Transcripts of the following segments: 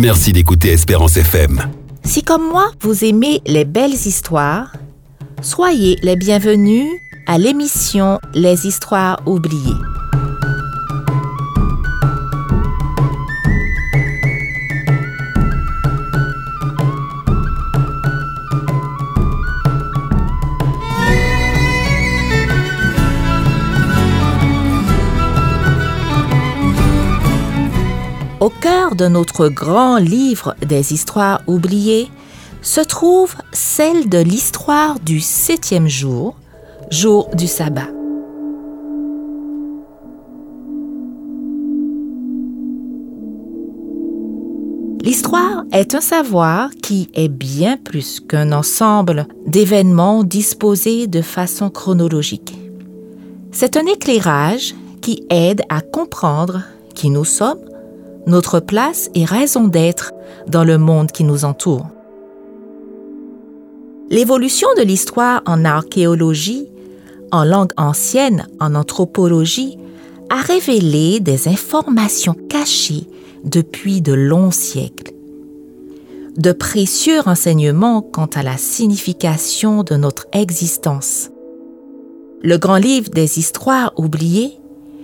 Merci d'écouter Espérance FM. Si comme moi, vous aimez les belles histoires, soyez les bienvenus à l'émission Les histoires oubliées. Au cœur de notre grand livre des histoires oubliées se trouve celle de l'histoire du septième jour, jour du sabbat. L'histoire est un savoir qui est bien plus qu'un ensemble d'événements disposés de façon chronologique. C'est un éclairage qui aide à comprendre qui nous sommes notre place et raison d'être dans le monde qui nous entoure. L'évolution de l'histoire en archéologie, en langue ancienne, en anthropologie, a révélé des informations cachées depuis de longs siècles. De précieux renseignements quant à la signification de notre existence. Le grand livre des histoires oubliées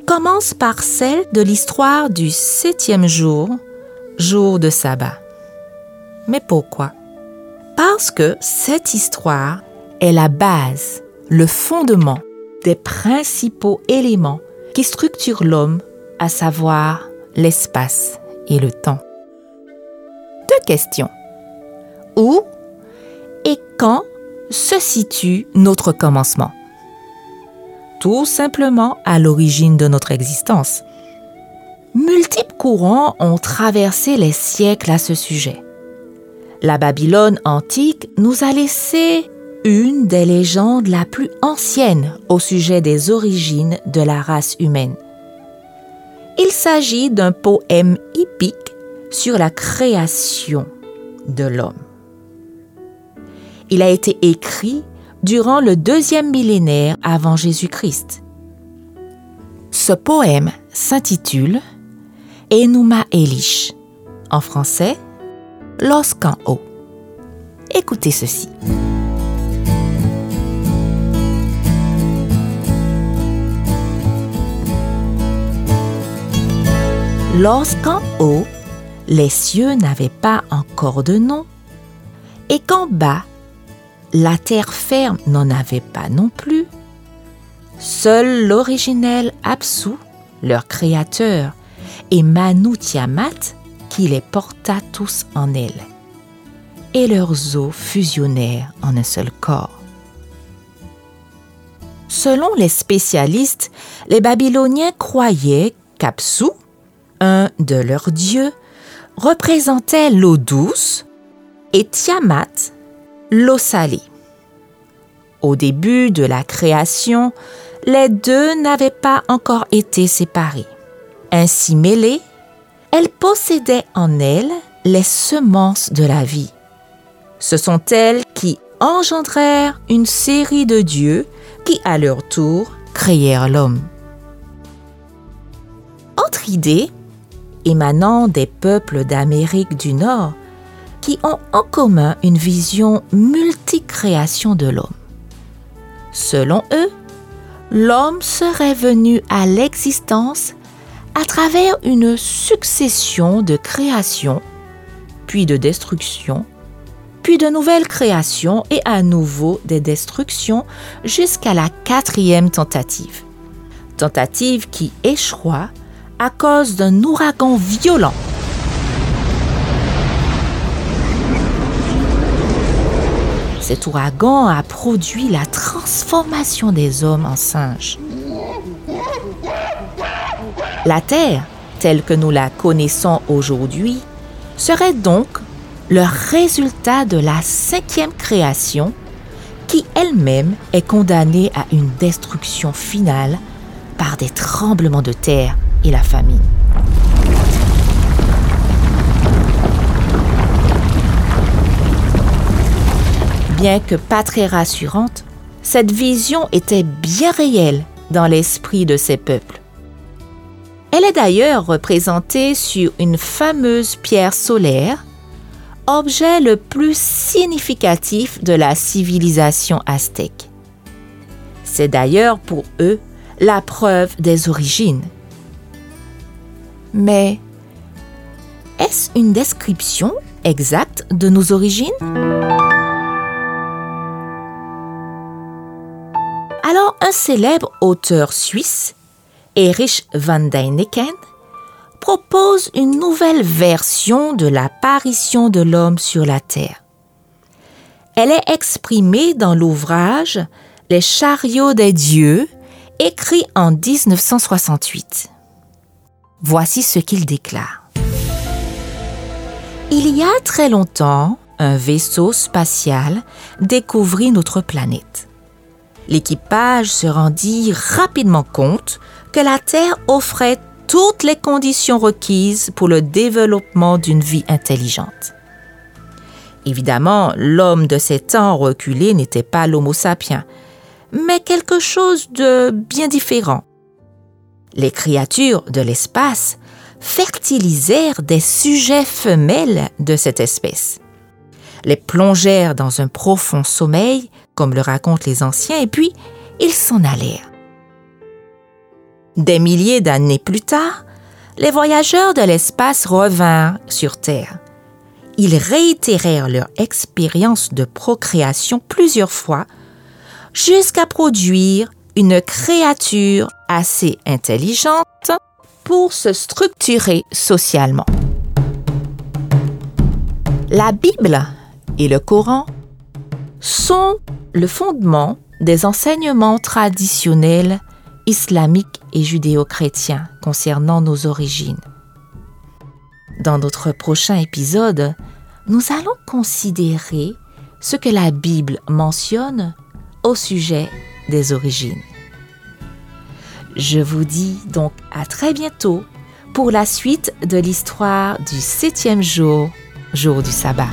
commence par celle de l'histoire du septième jour, jour de sabbat. Mais pourquoi? Parce que cette histoire est la base, le fondement des principaux éléments qui structurent l'homme, à savoir l'espace et le temps. Deux questions. Où et quand se situe notre commencement? Tout simplement à l'origine de notre existence. Multiples courants ont traversé les siècles à ce sujet. La Babylone antique nous a laissé une des légendes la plus anciennes au sujet des origines de la race humaine. Il s'agit d'un poème hippique sur la création de l'homme. Il a été écrit durant le deuxième millénaire avant Jésus-Christ. Ce poème s'intitule Enuma Elish, en français, Lorsqu'en haut. Écoutez ceci. Lorsqu'en haut, les cieux n'avaient pas encore de nom, et qu'en bas, la terre ferme n'en avait pas non plus. Seul l'originel Apsu, leur créateur, et Manu Tiamat, qui les porta tous en elle. Et leurs os fusionnèrent en un seul corps. Selon les spécialistes, les Babyloniens croyaient qu'Apsu, un de leurs dieux, représentait l'eau douce et Tiamat l'eau salée. Au début de la création, les deux n'avaient pas encore été séparés. Ainsi mêlées, elles possédaient en elles les semences de la vie. Ce sont elles qui engendrèrent une série de dieux qui, à leur tour, créèrent l'homme. Autre idée, émanant des peuples d'Amérique du Nord, qui ont en commun une vision multicréation de l'homme. Selon eux, l'homme serait venu à l'existence à travers une succession de créations, puis de destructions, puis de nouvelles créations et à nouveau des destructions jusqu'à la quatrième tentative. Tentative qui échoua à cause d'un ouragan violent Cet ouragan a produit la transformation des hommes en singes. La Terre, telle que nous la connaissons aujourd'hui, serait donc le résultat de la cinquième création qui elle-même est condamnée à une destruction finale par des tremblements de terre et la famine. Bien que pas très rassurante, cette vision était bien réelle dans l'esprit de ces peuples. Elle est d'ailleurs représentée sur une fameuse pierre solaire, objet le plus significatif de la civilisation aztèque. C'est d'ailleurs pour eux la preuve des origines. Mais est-ce une description exacte de nos origines? Alors un célèbre auteur suisse, Erich van Däniken, propose une nouvelle version de l'apparition de l'homme sur la Terre. Elle est exprimée dans l'ouvrage Les chariots des dieux, écrit en 1968. Voici ce qu'il déclare. Il y a très longtemps, un vaisseau spatial découvrit notre planète. L'équipage se rendit rapidement compte que la Terre offrait toutes les conditions requises pour le développement d'une vie intelligente. Évidemment, l'homme de ces temps reculés n'était pas l'Homo sapiens, mais quelque chose de bien différent. Les créatures de l'espace fertilisèrent des sujets femelles de cette espèce, les plongèrent dans un profond sommeil, comme le racontent les anciens, et puis ils s'en allèrent. Des milliers d'années plus tard, les voyageurs de l'espace revinrent sur Terre. Ils réitérèrent leur expérience de procréation plusieurs fois jusqu'à produire une créature assez intelligente pour se structurer socialement. La Bible et le Coran sont le fondement des enseignements traditionnels islamiques et judéo-chrétiens concernant nos origines. Dans notre prochain épisode, nous allons considérer ce que la Bible mentionne au sujet des origines. Je vous dis donc à très bientôt pour la suite de l'histoire du septième jour, jour du sabbat.